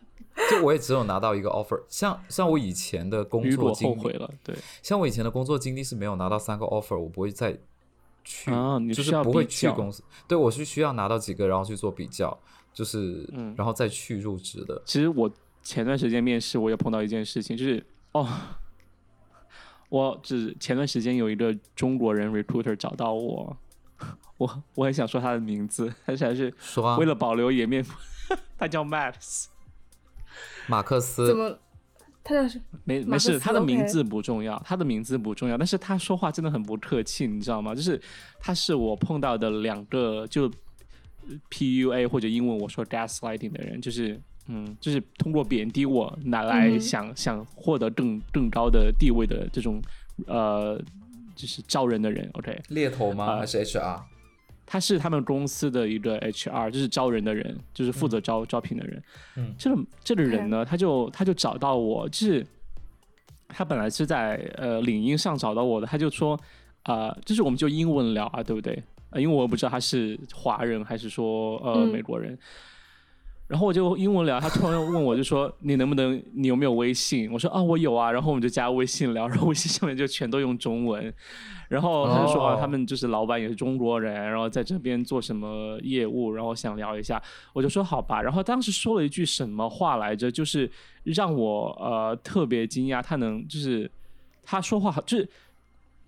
就我也只有拿到一个 offer，像像我以前的工作经历，后悔了，对像我以前的工作经历是没有拿到三个 offer，我不会再去，啊你就是不会去公司。对我是需要拿到几个，然后去做比较，就是、嗯然后再去入职的。其实我前段时间面试，我也碰到一件事情，就是哦，我只前段时间有一个中国人 recruiter 找到我，我我很想说他的名字，但是还是说啊为，了保留颜面，他叫 Max，马克思怎，么？他叫什么没没事，他的名字不重要，他的名字不重要，但是他说话真的很不客气，你知道吗？就是他是我碰到的两个就 PUA 或者英文我说 gaslighting 的人，就是嗯，就是通过贬低我拿来嗯想、想获得更更高的地位的这种呃，就是招人的人。OK，猎头吗？啊还是 HR？他是他们公司的一个 HR，就是招人的人，就是负责招、招聘的人。嗯这个这个人呢，他就他就找到我，就是他本来是在呃领英上找到我的，他就说啊、呃就是我们就英文聊啊，对不对？呃，因为我不知道他是华人还是说呃、嗯美国人。然后我就英文聊，他突然问我就说你能不能你有没有微信？我说啊我有啊，然后我们就加微信聊，然后微信上面就全都用中文。然后他就说、啊哦他们就是老板也是中国人，然后在这边做什么业务，然后想聊一下。我就说好吧，然后当时说了一句什么话来着，就是让我呃特别惊讶，他能就是他说话就是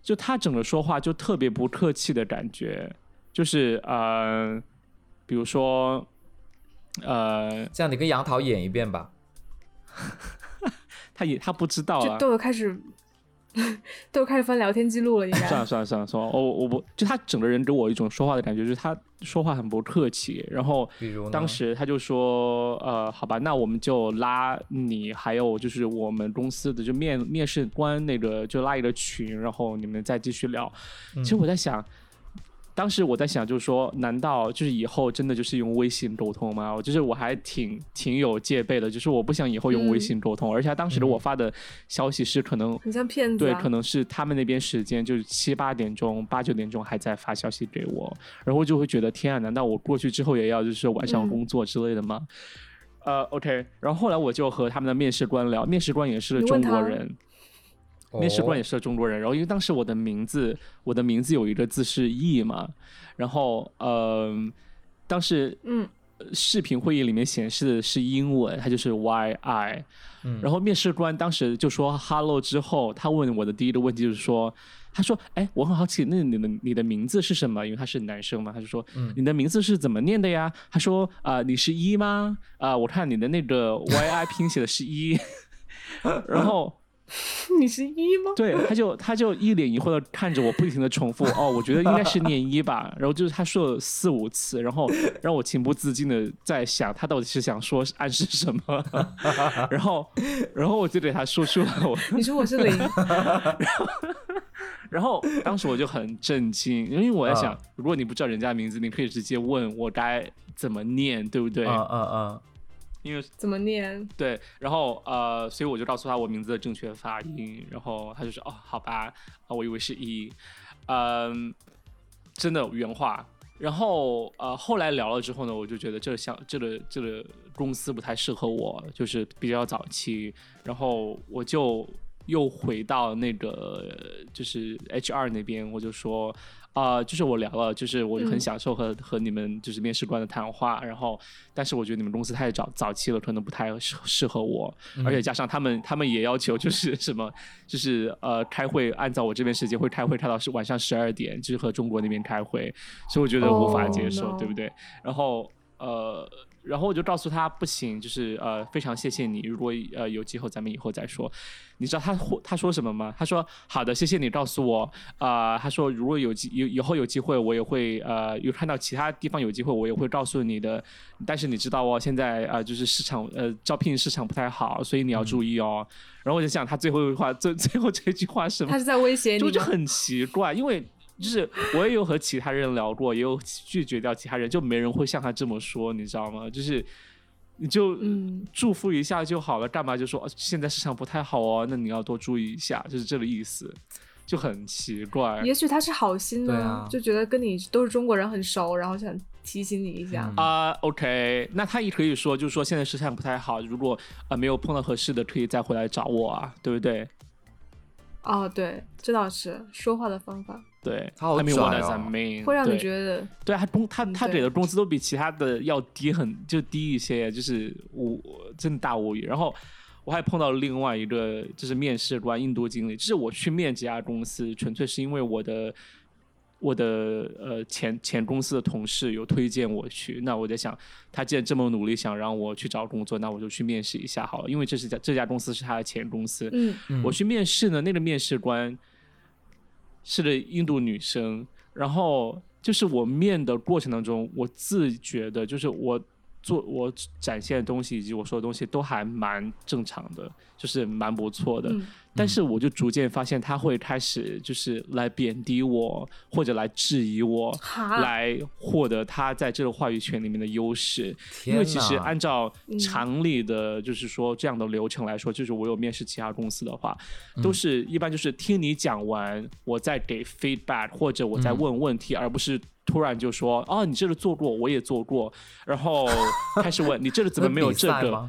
就他整个说话就特别不客气的感觉，就是呃比如说呃这样你跟杨桃演一遍吧。他也他不知道就啊。都有开始，都有开始翻聊天记录了，应该。算了算了算了算了，我我不就他整个人给我一种说话的感觉，就是他说话很不客气，然后比如当时他就说，呃，好吧，那我们就拉你，还有就是我们公司的就面面试官那个就拉一个群，然后你们再继续聊。其实我在想。当时我在想，就是说，难道就是以后真的就是用微信沟通吗？我就是我还挺挺有戒备的，就是我不想以后用微信沟通，而且他当时的我发的消息是可能很像骗子、对，啊。可能是他们那边时间就是七八点钟、八九点钟还在发消息给我，然后就会觉得天啊，难道我过去之后也要就是晚上嗯工作之类的吗？呃，OK，然后后来我就和他们的面试官聊，面试官也是中国人，面试官也是中国人。然后因为当时我的名字，我的名字有一个字是 E 嘛，然后呃，当时嗯。视频会议里面显示的是英文，它就是 Y I。然后面试官当时就说 “hello” 之后，他问我的第一个问题就是说：“他说，哎，我很好奇，那你的你的名字是什么？因为他是男生嘛，他就说，你的名字是怎么念的呀？”他说：“啊，你是一吗？啊，我看你的那个 Y I 拼写的是一。”然后。你是一吗？对，他就他就一脸疑惑的看着我，不停的重复。哦，我觉得应该是念一吧。然后就是他说了四五次，然后让我情不自禁的在想，他到底是想说暗示什么。然后，然后我就给他说出了我。你说我是零。然后，然后当时我就很震惊，因为我在想，如果你不知道人家名字，你可以直接问我该怎么念，对不对？嗯嗯嗯。因为怎么念？对，然后呃，所以我就告诉他我名字的正确发音，然后他就说哦，好吧，啊，我以为是一，嗯，真的原话。然后呃，后来聊了之后呢，我就觉得这像这个这个公司不太适合我，就是比较早期，然后我就又回到那个就是 HR 那边，我就说。啊，就是我聊了，就是我很享受和和你们就是面试官的谈话，然后，但是我觉得你们公司太早早期了，可能不太适适合我，而且加上他们他们也要求就是什么，就是呃开会按照我这边时间会开会开到是晚上十二点，就是和中国那边开会，所以我觉得无法接受，对不对？然后呃。然后我就告诉他不行，就是呃非常谢谢你，如果呃有机会咱们以后再说。你知道他他说什么吗？他说好的，谢谢你告诉我啊。他说如果有机有以后有机会，我也会呃有看到其他地方有机会，我也会告诉你的。但是你知道哦，现在啊就是市场呃招聘市场不太好，所以你要注意哦。然后我就想他最后一句话最 最后这句话是什么？他是在威胁你就很奇怪，因为。就是我也有和其他人聊过，也有拒绝掉其他人，就没人会像他这么说，你知道吗？就是你就祝福一下就好了，干嘛就说现在市场不太好哦？那你要多注意一下，就是这个意思，就很奇怪。也许他是好心的，就觉得跟你都是中国人很熟，然后想提醒你一下啊。OK，那他也可以说，就是说现在市场不太好，如果啊没有碰到合适的，可以再回来找我啊，对不对？哦，对，这倒是说话的方法。对，他好拽哦，会让你觉得，对他工他他给的工资都比其他的要低很就低一些，就是我真的大无语。然后我还碰到另外一个就是面试官印度经理，就是我去面这家公司，纯粹是因为我的我的呃前前公司的同事有推荐我去。那我在想，他既然这么努力想让我去找工作，那我就去面试一下好了，因为这是家这家公司是他的前公司。嗯，我去面试呢，那个面试官。是的印度女生，然后就是我面的过程当中，我自觉的，就是我做我展现的东西以及我说的东西都还蛮正常的，就是蛮不错的。但是我就逐渐发现，他会开始就是来贬低我，或者来质疑我，来获得他在这个话语权里面的优势。因为其实按照常理的，就是说这样的流程来说，就是我有面试其他公司的话，都是一般就是听你讲完，我再给 feedback，或者我再问问题，而不是突然就说哦，你这个做过，我也做过，然后开始问你这个怎么没有这个。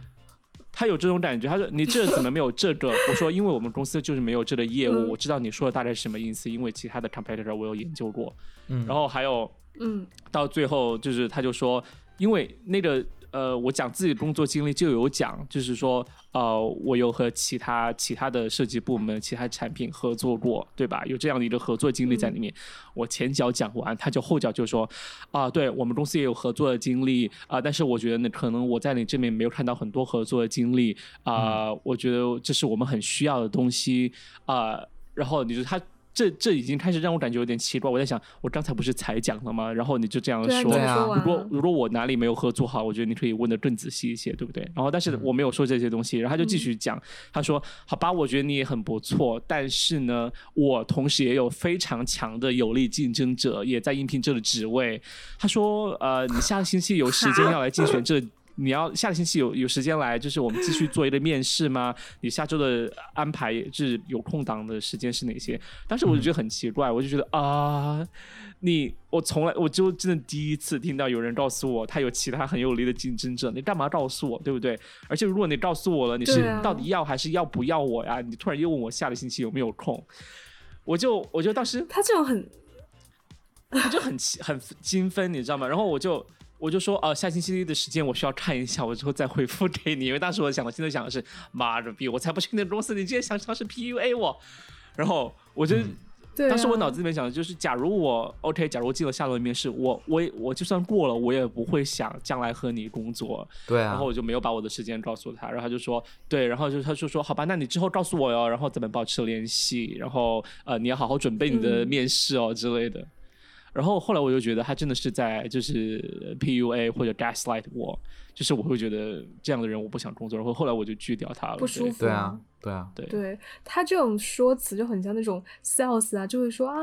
他有这种感觉，他说：“你这怎么没有这个？”我说：“因为我们公司就是没有这个业务，我知道你说的大概是什么意思。因为其他的 competitor 我有研究过，嗯，然后还有，嗯，到最后就是他就说，因为那个。”呃，我讲自己工作经历就有讲，就是说，呃，我有和其他其他的设计部门、其他产品合作过，对吧？有这样的一个合作经历在里面。我前脚讲完，他就后脚就说，啊，对我们公司也有合作的经历啊，但是我觉得呢，可能我在你这边没有看到很多合作的经历啊，我觉得这是我们很需要的东西啊。然后你说他。这这已经开始让我感觉有点奇怪。我在想，我刚才不是才讲了吗？然后你就这样说。如果如果我哪里没有合作好，我觉得你可以问的更仔细一些，对不对？然后，但是我没有说这些东西，然后他就继续讲。他说：“好吧，我觉得你也很不错，但是呢，我同时也有非常强的有力竞争者，也在应聘这个职位。”他说：“呃，你下个星期有时间要来竞选这。”你要下个星期有有时间来，就是我们继续做一个面试吗？你下周的安排是有空档的时间是哪些？当时我就觉得很奇怪，我就觉得啊，你我从来我就真的第一次听到有人告诉我他有其他很有力的竞争者，你干嘛告诉我，对不对？而且如果你告诉我了，你是到底要还是要不要我呀？你突然又问我下个星期有没有空，我就我就当时他这种很，我就很很精分，你知道吗？然后我就。我就说，呃，下星期一的时间我需要看一下，我之后再回复 给你。因为当时我想我，现在想的是，妈的逼，我才不去那公司，你竟然想尝试 PUA 我。然后我就，当时我脑子里面想的就是，假如我 OK，假如进了下轮面试，我我我就算过了，我也不会想将来和你工作。对啊。然后我就没有把我的时间告诉他，然后他就说，对，然后就他就说，好吧，那你之后告诉我哟，然后咱们保持联系，然后呃，你要好好准备你的面试哦之类的。然后后来我就觉得他真的是在就是 PUA 或者 gaslight 我，就是我会觉得这样的人我不想工作。然后后来我就拒掉他了。不舒服。对啊，对啊，对。对他这种说辞就很像那种 sales 啊，就会说啊，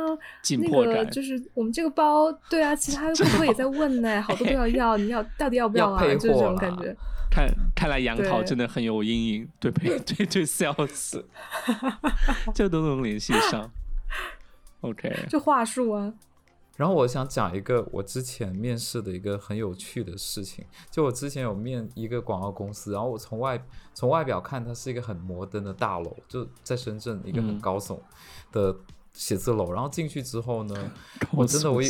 那个就是我们这个包，对啊，其他 顾客也在问呢，好多都 要要，你要到底要不要啊？就是这种感觉。看看来杨桃真的很有阴影，对 对对对 sales，这都能联系上。OK，就话术啊。然后我想讲一个我之前面试的一个很有趣的事情，就我之前有面一个广告公司，然后我从外从外表看，它是一个很摩登的大楼，就在深圳一个很高耸的写字楼。然后进去之后呢，我真的我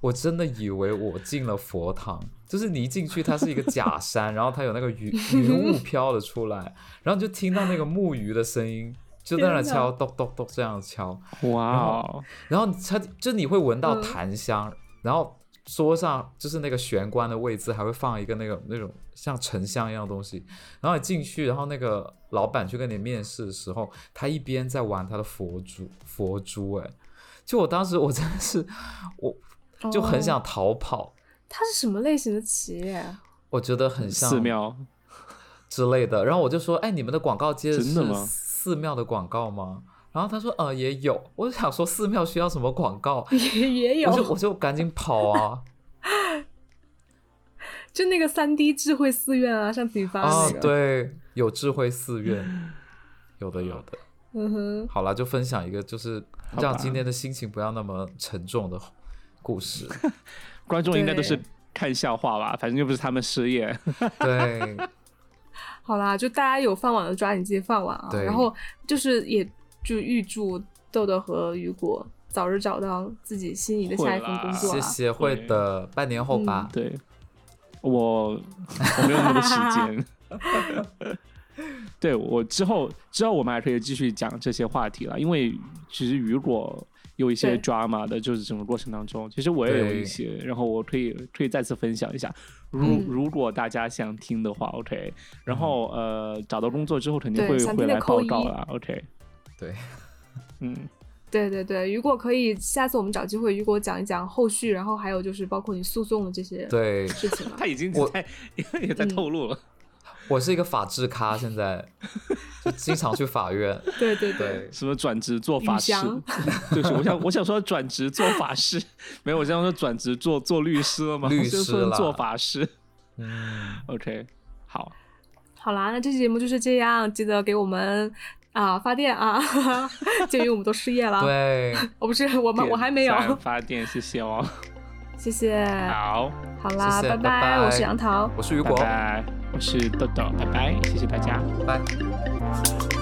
我真的以为我进了佛堂，就是你一进去，它是一个假山，然后它有那个云云雾飘了出来，然后就听到那个木鱼的声音。就在那敲，咚咚咚这样敲，哇！然后它就你会闻到檀香，然后桌上就是那个玄关的位置还会放一个那个那种像沉香一样的东西，然后你进去，然后那个老板去跟你面试的时候，他一边在玩他的佛珠，佛珠，哎，就我当时我真的是，我就很想逃跑。它是什么类型的企业？我觉得很像寺庙之类的。然后我就说，哎，你们的广告接的是吗？寺庙的广告吗？然后他说，呃，也有。我就想说，寺庙需要什么广告？也 也有。我就我就赶紧跑啊！就那个三 D 智慧寺院啊，上次你发那个。对，有智慧寺院，有的有的。嗯哼。好了，就分享一个，就是让今天的心情不要那么沉重的故事。观众应该都是看笑话吧？反正又不是他们失业。对。好啦，就大家有饭碗的抓紧自己饭碗啊！然后就是也就预祝豆豆和雨果早日找到自己心仪的下一份工作。谢谢，会的，半年后吧。对，我我没有那么多时间。对我之后之后我们还可以继续讲这些话题了，因为其实雨果。有一些 drama 的，就是整个过程当中，其实我也有一些，然后我可以可以再次分享一下。如如果大家想听的话，OK。然后呃，找到工作之后肯定会回来报告啦，OK。对，嗯，对对对，如果可以，下次我们找机会，如果讲一讲后续，然后还有就是包括你诉讼的这些对事情。他已经在 也在透露了。我是一个法制咖，现在就经常去法院。对对对，什么转职做法师？就 是，我想我想说转职做法师，没有，我想说转职做做律师了吗？律师做法师。嗯，OK，好，好啦，那这期节目就是这样，记得给我们啊发电啊，鉴于我们都失业了。对，我不是我们，我还没有发电，谢谢哦。谢谢，好，好啦，拜拜，我是杨桃，我是雨果，拜拜。我是豆豆，拜拜，谢谢大家，拜拜。